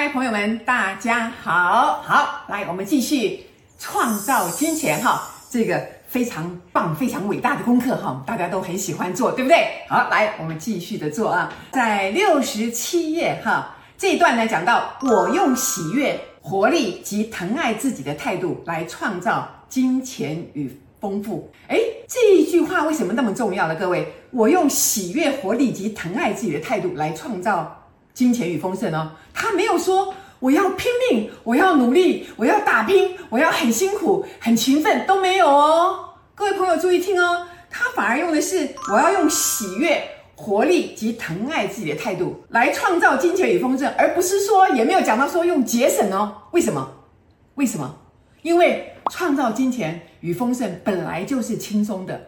嗨，朋友们，大家好，好，来，我们继续创造金钱哈，这个非常棒、非常伟大的功课哈，大家都很喜欢做，对不对？好，来，我们继续的做啊，在六十七页哈，这一段呢讲到，我用喜悦、活力及疼爱自己的态度来创造金钱与丰富。诶，这一句话为什么那么重要呢？各位，我用喜悦、活力及疼爱自己的态度来创造。金钱与丰盛哦，他没有说我要拼命，我要努力，我要打拼，我要很辛苦、很勤奋，都没有哦。各位朋友注意听哦，他反而用的是我要用喜悦、活力及疼爱自己的态度来创造金钱与丰盛，而不是说也没有讲到说用节省哦。为什么？为什么？因为创造金钱与丰盛本来就是轻松的。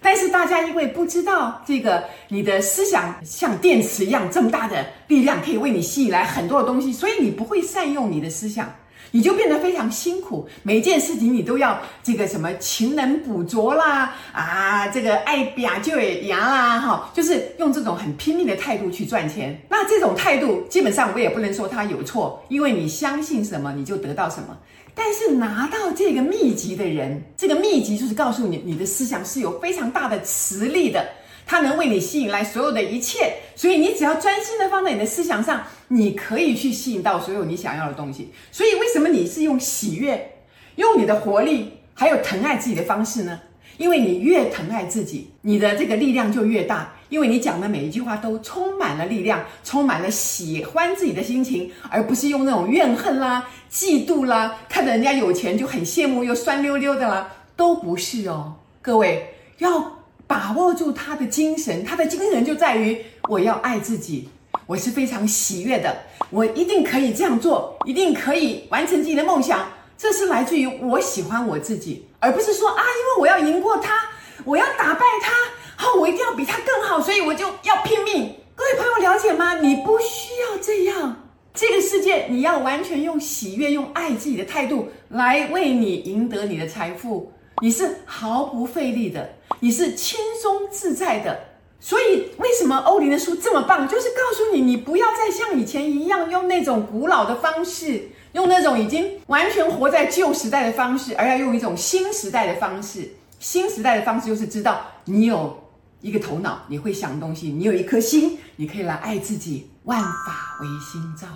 但是大家因为不知道这个，你的思想像电池一样这么大的力量，可以为你吸引来很多的东西，所以你不会善用你的思想，你就变得非常辛苦。每件事情你都要这个什么勤能补拙啦，啊，这个爱表就会牙啦，哈，就是用这种很拼命的态度去赚钱。那这种态度基本上我也不能说他有错，因为你相信什么，你就得到什么。但是拿到这个秘籍的人，这个秘籍就是告诉你，你的思想是有非常大的磁力的，它能为你吸引来所有的一切。所以你只要专心的放在你的思想上，你可以去吸引到所有你想要的东西。所以为什么你是用喜悦、用你的活力，还有疼爱自己的方式呢？因为你越疼爱自己，你的这个力量就越大。因为你讲的每一句话都充满了力量，充满了喜欢自己的心情，而不是用那种怨恨啦、嫉妒啦，看着人家有钱就很羡慕又酸溜溜的啦，都不是哦。各位要把握住他的精神，他的精神就在于我要爱自己，我是非常喜悦的，我一定可以这样做，一定可以完成自己的梦想。这是来自于我喜欢我自己，而不是说啊，因为我要赢过他，我要打败他。好，我一定要比他更好，所以我就要拼命。各位朋友了解吗？你不需要这样。这个世界，你要完全用喜悦、用爱自己的态度来为你赢得你的财富，你是毫不费力的，你是轻松自在的。所以，为什么欧林的书这么棒？就是告诉你，你不要再像以前一样用那种古老的方式，用那种已经完全活在旧时代的方式，而要用一种新时代的方式。新时代的方式就是知道你有。一个头脑，你会想东西；你有一颗心，你可以来爱自己。万法唯心造，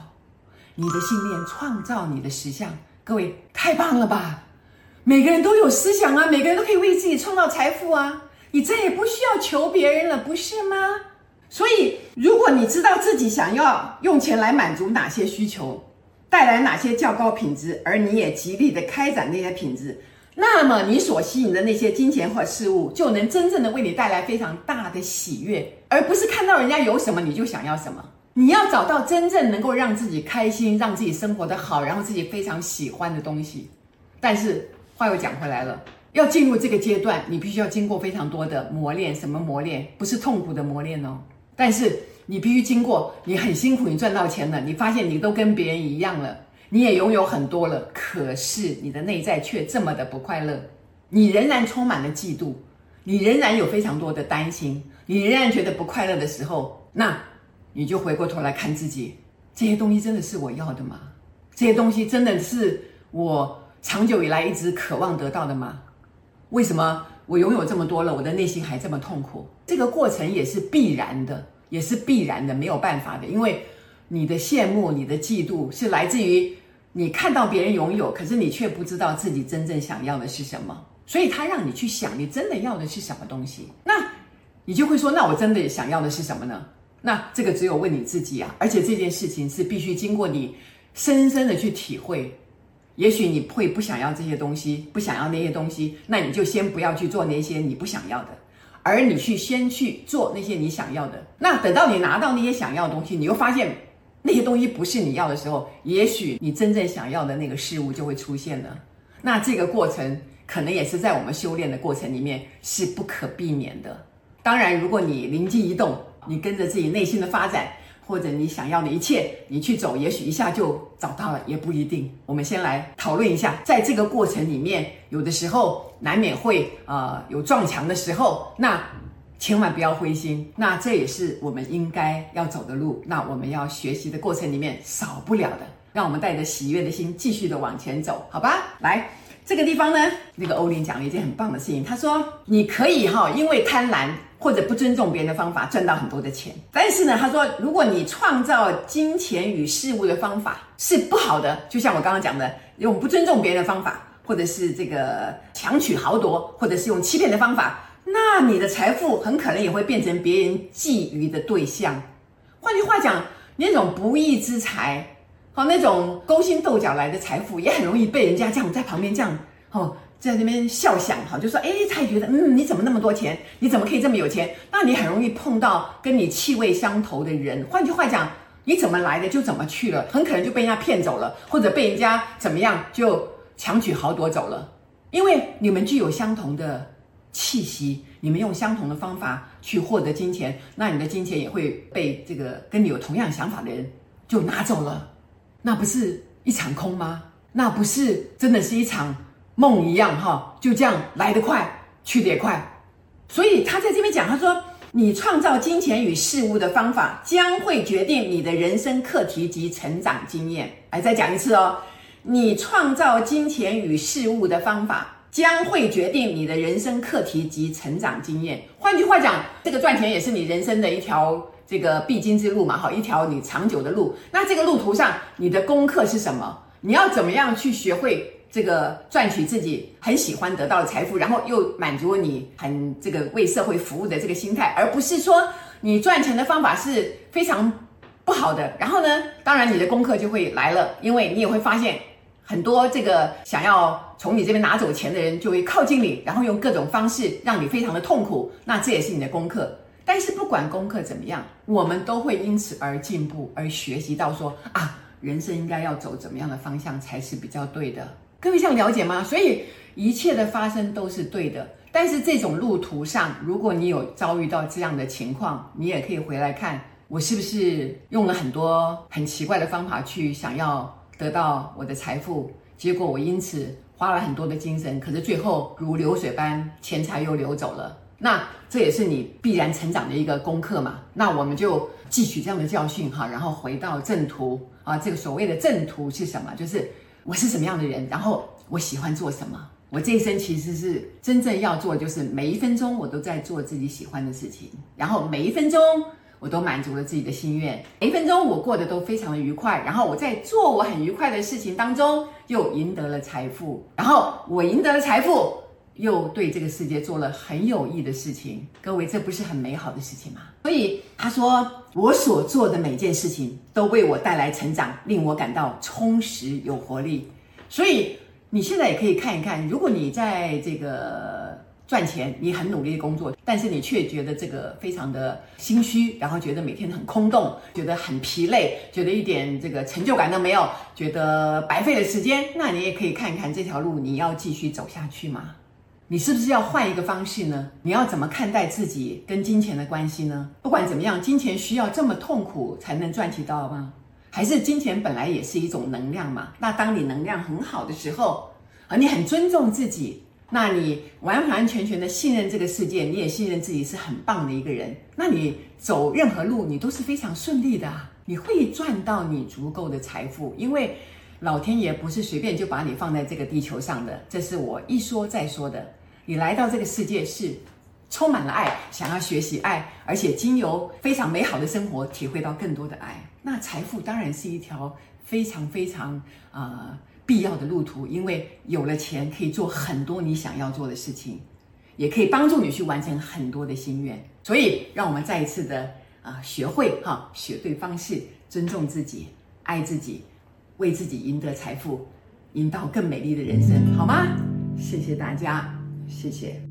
你的信念创造你的实相。各位，太棒了吧！每个人都有思想啊，每个人都可以为自己创造财富啊！你再也不需要求别人了，不是吗？所以，如果你知道自己想要用钱来满足哪些需求，带来哪些较高品质，而你也极力的开展那些品质。那么你所吸引的那些金钱或事物，就能真正的为你带来非常大的喜悦，而不是看到人家有什么你就想要什么。你要找到真正能够让自己开心、让自己生活得好，然后自己非常喜欢的东西。但是话又讲回来了，要进入这个阶段，你必须要经过非常多的磨练。什么磨练？不是痛苦的磨练哦。但是你必须经过，你很辛苦，你赚到钱了，你发现你都跟别人一样了。你也拥有很多了，可是你的内在却这么的不快乐，你仍然充满了嫉妒，你仍然有非常多的担心，你仍然觉得不快乐的时候，那你就回过头来看自己，这些东西真的是我要的吗？这些东西真的是我长久以来一直渴望得到的吗？为什么我拥有这么多了，我的内心还这么痛苦？这个过程也是必然的，也是必然的，没有办法的，因为你的羡慕、你的嫉妒是来自于。你看到别人拥有，可是你却不知道自己真正想要的是什么，所以他让你去想，你真的要的是什么东西？那你就会说，那我真的想要的是什么呢？那这个只有问你自己啊！而且这件事情是必须经过你深深的去体会。也许你会不想要这些东西，不想要那些东西，那你就先不要去做那些你不想要的，而你去先去做那些你想要的。那等到你拿到那些想要的东西，你又发现。那些东西不是你要的时候，也许你真正想要的那个事物就会出现了。那这个过程可能也是在我们修炼的过程里面是不可避免的。当然，如果你灵机一动，你跟着自己内心的发展，或者你想要的一切，你去走，也许一下就找到了，也不一定。我们先来讨论一下，在这个过程里面，有的时候难免会呃有撞墙的时候，那。千万不要灰心。那这也是我们应该要走的路。那我们要学习的过程里面少不了的，让我们带着喜悦的心继续的往前走，好吧？来。这个地方呢，那个欧林讲了一件很棒的事情。他说：“你可以哈，因为贪婪或者不尊重别人的方法赚到很多的钱。但是呢，他说，如果你创造金钱与事物的方法是不好的，就像我刚刚讲的，用不尊重别人的方法，或者是这个强取豪夺，或者是用欺骗的方法，那你的财富很可能也会变成别人觊觎的对象。换句话讲，那种不义之财。”好，那种勾心斗角来的财富，也很容易被人家这样在旁边这样，哦，在那边笑想，哈，就说，哎，他也觉得，嗯，你怎么那么多钱？你怎么可以这么有钱？那你很容易碰到跟你气味相投的人。换句话讲，你怎么来的就怎么去了，很可能就被人家骗走了，或者被人家怎么样就强取豪夺走了。因为你们具有相同的气息，你们用相同的方法去获得金钱，那你的金钱也会被这个跟你有同样想法的人就拿走了。那不是一场空吗？那不是真的是一场梦一样哈？就这样来得快，去得也快。所以他在这边讲，他说：“你创造金钱与事物的方法，将会决定你的人生课题及成长经验。”哎，再讲一次哦，你创造金钱与事物的方法，将会决定你的人生课题及成长经验。换句话讲，这个赚钱也是你人生的一条。这个必经之路嘛，好，一条你长久的路。那这个路途上，你的功课是什么？你要怎么样去学会这个赚取自己很喜欢得到的财富，然后又满足你很这个为社会服务的这个心态，而不是说你赚钱的方法是非常不好的。然后呢，当然你的功课就会来了，因为你也会发现很多这个想要从你这边拿走钱的人就会靠近你，然后用各种方式让你非常的痛苦。那这也是你的功课。但是不管功课怎么样，我们都会因此而进步，而学习到说啊，人生应该要走怎么样的方向才是比较对的。各位这样了解吗？所以一切的发生都是对的。但是这种路途上，如果你有遭遇到这样的情况，你也可以回来看我是不是用了很多很奇怪的方法去想要得到我的财富，结果我因此花了很多的精神，可是最后如流水般钱财又流走了。那这也是你必然成长的一个功课嘛。那我们就汲取这样的教训哈，然后回到正途啊。这个所谓的正途是什么？就是我是什么样的人，然后我喜欢做什么。我这一生其实是真正要做，就是每一分钟我都在做自己喜欢的事情，然后每一分钟我都满足了自己的心愿，每一分钟我过得都非常的愉快。然后我在做我很愉快的事情当中，又赢得了财富，然后我赢得了财富。又对这个世界做了很有益的事情，各位，这不是很美好的事情吗？所以他说，我所做的每件事情都为我带来成长，令我感到充实有活力。所以你现在也可以看一看，如果你在这个赚钱，你很努力的工作，但是你却觉得这个非常的心虚，然后觉得每天很空洞，觉得很疲累，觉得一点这个成就感都没有，觉得白费了时间，那你也可以看一看这条路，你要继续走下去吗？你是不是要换一个方式呢？你要怎么看待自己跟金钱的关系呢？不管怎么样，金钱需要这么痛苦才能赚取到吗？还是金钱本来也是一种能量嘛？那当你能量很好的时候，而你很尊重自己，那你完完全全的信任这个世界，你也信任自己是很棒的一个人，那你走任何路你都是非常顺利的啊！你会赚到你足够的财富，因为老天爷不是随便就把你放在这个地球上的，这是我一说再说的。你来到这个世界是充满了爱，想要学习爱，而且经由非常美好的生活，体会到更多的爱。那财富当然是一条非常非常啊、呃、必要的路途，因为有了钱可以做很多你想要做的事情，也可以帮助你去完成很多的心愿。所以，让我们再一次的啊、学会哈，学对方式，尊重自己，爱自己，为自己赢得财富，赢到更美丽的人生，好吗？谢谢大家。谢谢。